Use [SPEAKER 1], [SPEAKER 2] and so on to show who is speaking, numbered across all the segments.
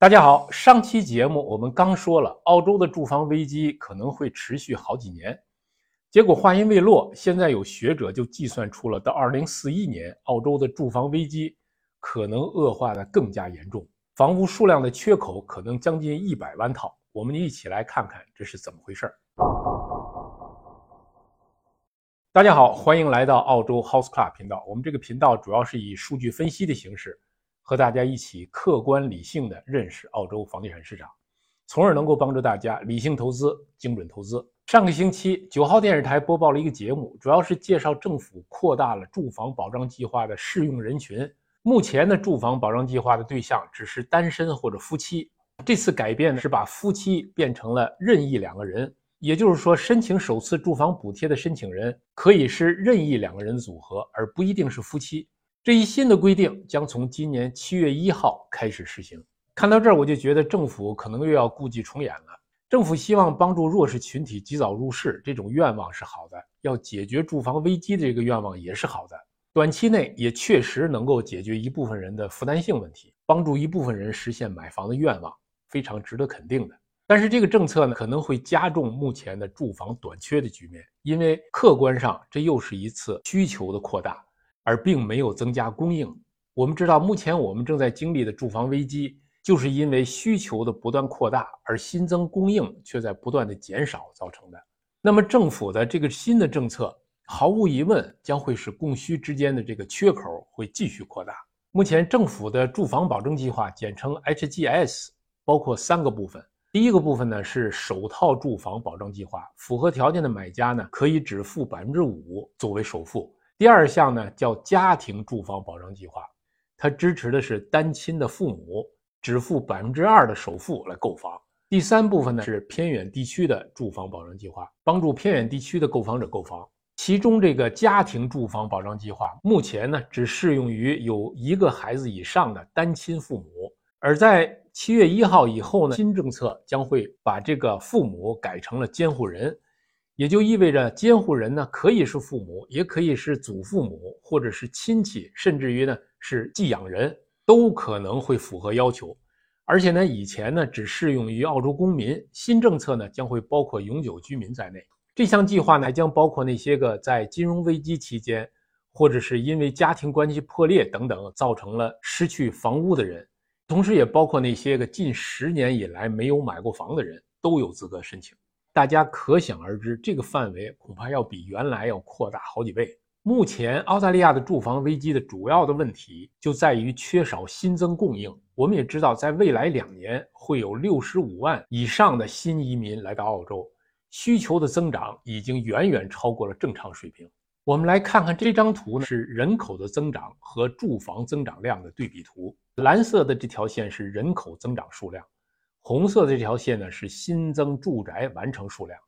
[SPEAKER 1] 大家好，上期节目我们刚说了，澳洲的住房危机可能会持续好几年。结果话音未落，现在有学者就计算出了，到二零四一年，澳洲的住房危机可能恶化的更加严重，房屋数量的缺口可能将近一百万套。我们一起来看看这是怎么回事儿大家好，欢迎来到澳洲 House Club 频道。我们这个频道主要是以数据分析的形式。和大家一起客观理性的认识澳洲房地产市场，从而能够帮助大家理性投资、精准投资。上个星期，九号电视台播报了一个节目，主要是介绍政府扩大了住房保障计划的适用人群。目前的住房保障计划的对象只是单身或者夫妻，这次改变是把夫妻变成了任意两个人，也就是说，申请首次住房补贴的申请人可以是任意两个人组合，而不一定是夫妻。这一新的规定将从今年七月一号开始实行。看到这儿，我就觉得政府可能又要故伎重演了。政府希望帮助弱势群体及早入市，这种愿望是好的；要解决住房危机的这个愿望也是好的。短期内也确实能够解决一部分人的负担性问题，帮助一部分人实现买房的愿望，非常值得肯定的。但是这个政策呢，可能会加重目前的住房短缺的局面，因为客观上这又是一次需求的扩大。而并没有增加供应。我们知道，目前我们正在经历的住房危机，就是因为需求的不断扩大，而新增供应却在不断的减少造成的。那么，政府的这个新的政策，毫无疑问将会使供需之间的这个缺口会继续扩大。目前，政府的住房保证计划，简称 HGS，包括三个部分。第一个部分呢是首套住房保障计划，符合条件的买家呢可以只付百分之五作为首付。第二项呢叫家庭住房保障计划，它支持的是单亲的父母只付百分之二的首付来购房。第三部分呢是偏远地区的住房保障计划，帮助偏远地区的购房者购房。其中这个家庭住房保障计划目前呢只适用于有一个孩子以上的单亲父母，而在七月一号以后呢，新政策将会把这个父母改成了监护人。也就意味着监护人呢，可以是父母，也可以是祖父母，或者是亲戚，甚至于呢是寄养人，都可能会符合要求。而且呢，以前呢只适用于澳洲公民，新政策呢将会包括永久居民在内。这项计划呢还将包括那些个在金融危机期间，或者是因为家庭关系破裂等等造成了失去房屋的人，同时也包括那些个近十年以来没有买过房的人，都有资格申请。大家可想而知，这个范围恐怕要比原来要扩大好几倍。目前，澳大利亚的住房危机的主要的问题就在于缺少新增供应。我们也知道，在未来两年会有六十五万以上的新移民来到澳洲，需求的增长已经远远超过了正常水平。我们来看看这张图呢，是人口的增长和住房增长量的对比图。蓝色的这条线是人口增长数量。红色的这条线呢是新增住宅完成数量。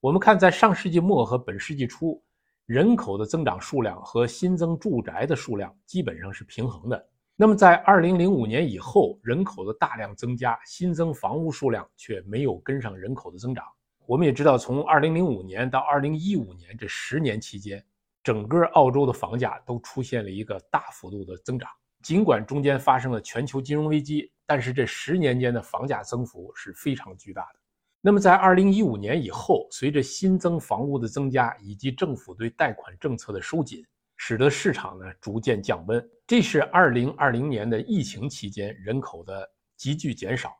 [SPEAKER 1] 我们看，在上世纪末和本世纪初，人口的增长数量和新增住宅的数量基本上是平衡的。那么，在2005年以后，人口的大量增加，新增房屋数量却没有跟上人口的增长。我们也知道，从2005年到2015年这十年期间，整个澳洲的房价都出现了一个大幅度的增长。尽管中间发生了全球金融危机，但是这十年间的房价增幅是非常巨大的。那么在二零一五年以后，随着新增房屋的增加以及政府对贷款政策的收紧，使得市场呢逐渐降温。这是二零二零年的疫情期间人口的急剧减少，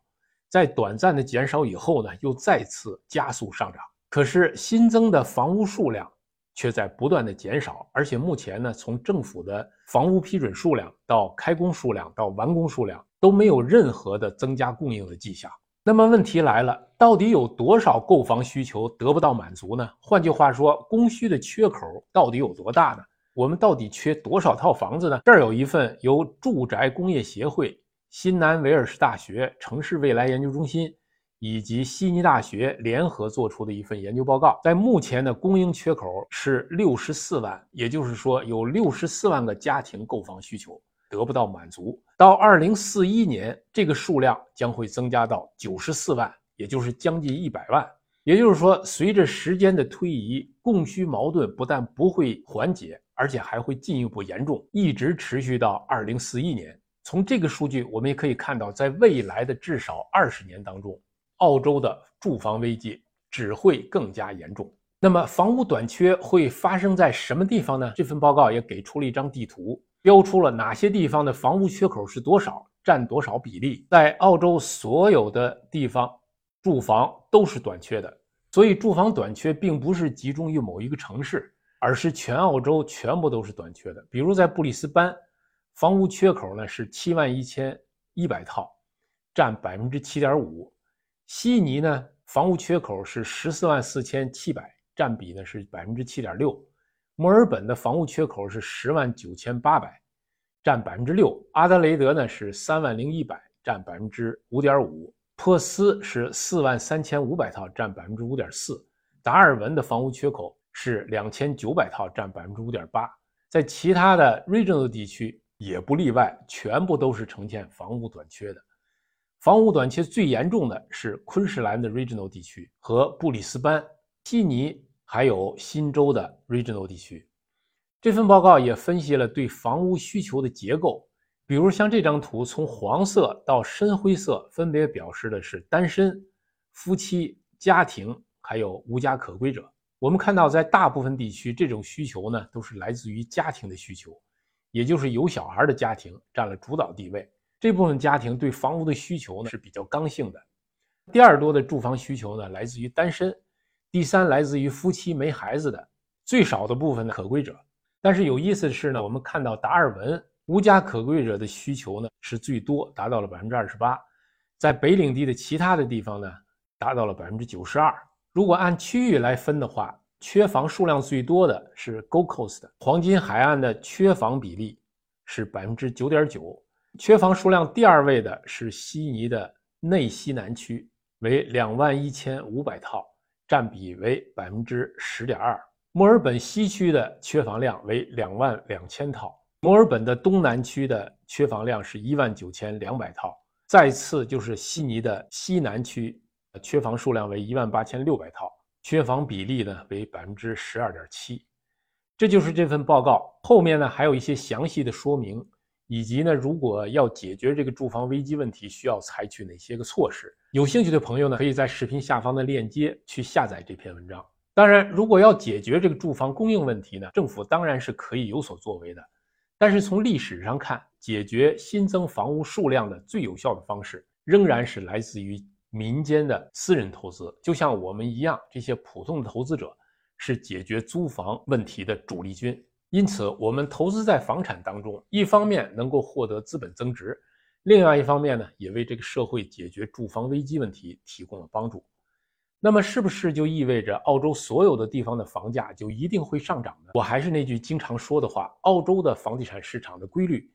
[SPEAKER 1] 在短暂的减少以后呢，又再次加速上涨。可是新增的房屋数量。却在不断的减少，而且目前呢，从政府的房屋批准数量到开工数量到完工数量都没有任何的增加供应的迹象。那么问题来了，到底有多少购房需求得不到满足呢？换句话说，供需的缺口到底有多大呢？我们到底缺多少套房子呢？这儿有一份由住宅工业协会、新南威尔士大学城市未来研究中心。以及悉尼大学联合做出的一份研究报告，在目前的供应缺口是六十四万，也就是说有六十四万个家庭购房需求得不到满足。到二零四一年，这个数量将会增加到九十四万，也就是将近一百万。也就是说，随着时间的推移，供需矛盾不但不会缓解，而且还会进一步严重，一直持续到二零四一年。从这个数据，我们也可以看到，在未来的至少二十年当中，澳洲的住房危机只会更加严重。那么，房屋短缺会发生在什么地方呢？这份报告也给出了一张地图，标出了哪些地方的房屋缺口是多少，占多少比例。在澳洲所有的地方，住房都是短缺的。所以，住房短缺并不是集中于某一个城市，而是全澳洲全部都是短缺的。比如在布里斯班。房屋缺口呢是七万一千一百套，占百分之七点五。悉尼呢房屋缺口是十四万四千七百，占比呢是百分之七点六。墨尔本的房屋缺口是十万九千八百，占百分之六。阿德雷德呢是三万零一百，占百分之五点五。珀斯是四万三千五百套，占百分之五点四。达尔文的房屋缺口是两千九百套，占百分之五点八。在其他的 regional 地区。也不例外，全部都是呈现房屋短缺的。房屋短缺最严重的是昆士兰的 regional 地区和布里斯班、悉尼还有新州的 regional 地区。这份报告也分析了对房屋需求的结构，比如像这张图，从黄色到深灰色，分别表示的是单身、夫妻、家庭还有无家可归者。我们看到，在大部分地区，这种需求呢都是来自于家庭的需求。也就是有小孩的家庭占了主导地位，这部分家庭对房屋的需求呢是比较刚性的。第二多的住房需求呢来自于单身，第三来自于夫妻没孩子的，最少的部分的可归者。但是有意思的是呢，我们看到达尔文无家可归者的需求呢是最多，达到了百分之二十八，在北领地的其他的地方呢达到了百分之九十二。如果按区域来分的话，缺房数量最多的是 Gold Coast 黄金海岸的缺房比例是百分之九点九，缺房数量第二位的是悉尼的内西南区，为两万一千五百套，占比为百分之十点二。墨尔本西区的缺房量为两万两千套，墨尔本的东南区的缺房量是一万九千两百套，再次就是悉尼的西南区，缺房数量为一万八千六百套。缺房比例呢为百分之十二点七，这就是这份报告后面呢还有一些详细的说明，以及呢如果要解决这个住房危机问题，需要采取哪些个措施。有兴趣的朋友呢，可以在视频下方的链接去下载这篇文章。当然，如果要解决这个住房供应问题呢，政府当然是可以有所作为的。但是从历史上看，解决新增房屋数量的最有效的方式，仍然是来自于。民间的私人投资，就像我们一样，这些普通的投资者是解决租房问题的主力军。因此，我们投资在房产当中，一方面能够获得资本增值，另外一方面呢，也为这个社会解决住房危机问题提供了帮助。那么，是不是就意味着澳洲所有的地方的房价就一定会上涨呢？我还是那句经常说的话：澳洲的房地产市场的规律，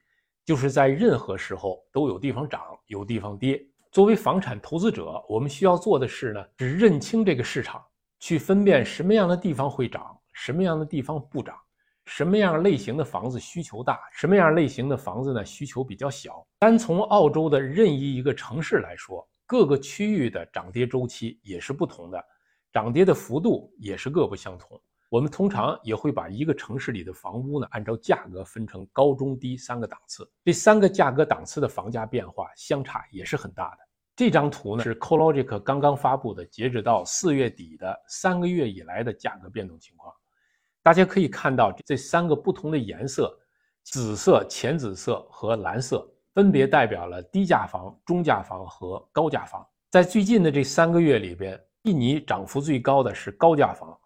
[SPEAKER 1] 就是在任何时候都有地方涨，有地方跌。作为房产投资者，我们需要做的是呢，是认清这个市场，去分辨什么样的地方会涨，什么样的地方不涨，什么样类型的房子需求大，什么样类型的房子呢需求比较小。单从澳洲的任意一个城市来说，各个区域的涨跌周期也是不同的，涨跌的幅度也是各不相同。我们通常也会把一个城市里的房屋呢，按照价格分成高中低三个档次。这三个价格档次的房价变化相差也是很大的。这张图呢是 collogic 刚刚发布的，截止到四月底的三个月以来的价格变动情况。大家可以看到这三个不同的颜色：紫色、浅紫色和蓝色，分别代表了低价房、中价房和高价房。在最近的这三个月里边，印尼涨幅最高的是高价房。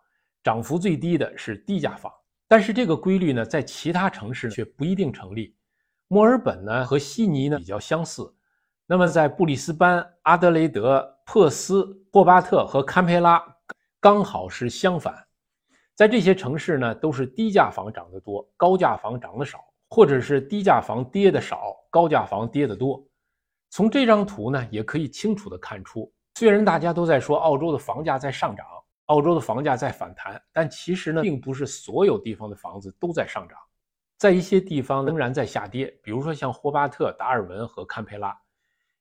[SPEAKER 1] 涨幅最低的是低价房，但是这个规律呢，在其他城市却不一定成立。墨尔本呢和悉尼呢比较相似，那么在布里斯班、阿德雷德、珀斯、霍巴特和堪培拉刚好是相反。在这些城市呢，都是低价房涨得多，高价房涨得少，或者是低价房跌得少，高价房跌得多。从这张图呢，也可以清楚地看出，虽然大家都在说澳洲的房价在上涨。澳洲的房价在反弹，但其实呢，并不是所有地方的房子都在上涨，在一些地方仍然在下跌。比如说像霍巴特、达尔文和堪培拉，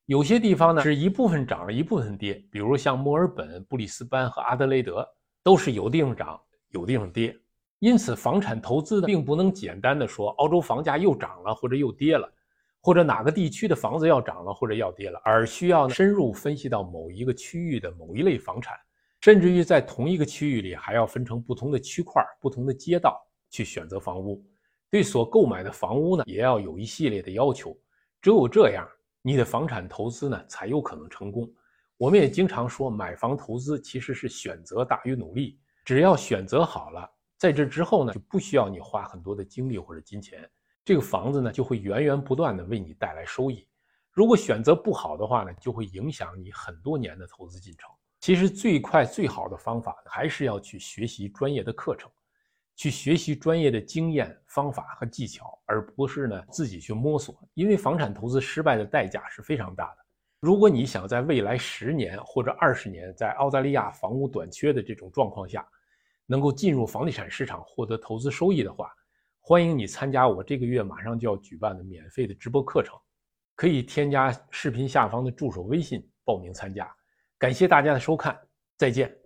[SPEAKER 1] 有些地方呢是一部分涨了一部分跌。比如像墨尔本、布里斯班和阿德雷德，都是有地方涨，有地方跌。因此，房产投资呢并不能简单的说澳洲房价又涨了或者又跌了，或者哪个地区的房子要涨了或者要跌了，而需要深入分析到某一个区域的某一类房产，甚至于在同一个区域里还要分成不同的区块、不同的街道去选择房屋。对所购买的房屋呢，也要有一系列的要求。只有这样，你的房产投资呢才有可能成功。我们也经常说，买房投资其实是选择大于努力。只要选择好了，在这之后呢，就不需要你花很多的精力或者金钱，这个房子呢就会源源不断的为你带来收益。如果选择不好的话呢，就会影响你很多年的投资进程。其实最快最好的方法还是要去学习专业的课程，去学习专业的经验、方法和技巧，而不是呢自己去摸索。因为房产投资失败的代价是非常大的。如果你想在未来十年或者二十年，在澳大利亚房屋短缺的这种状况下，能够进入房地产市场获得投资收益的话，欢迎你参加我这个月马上就要举办的免费的直播课程，可以添加视频下方的助手微信报名参加。感谢大家的收看，再见。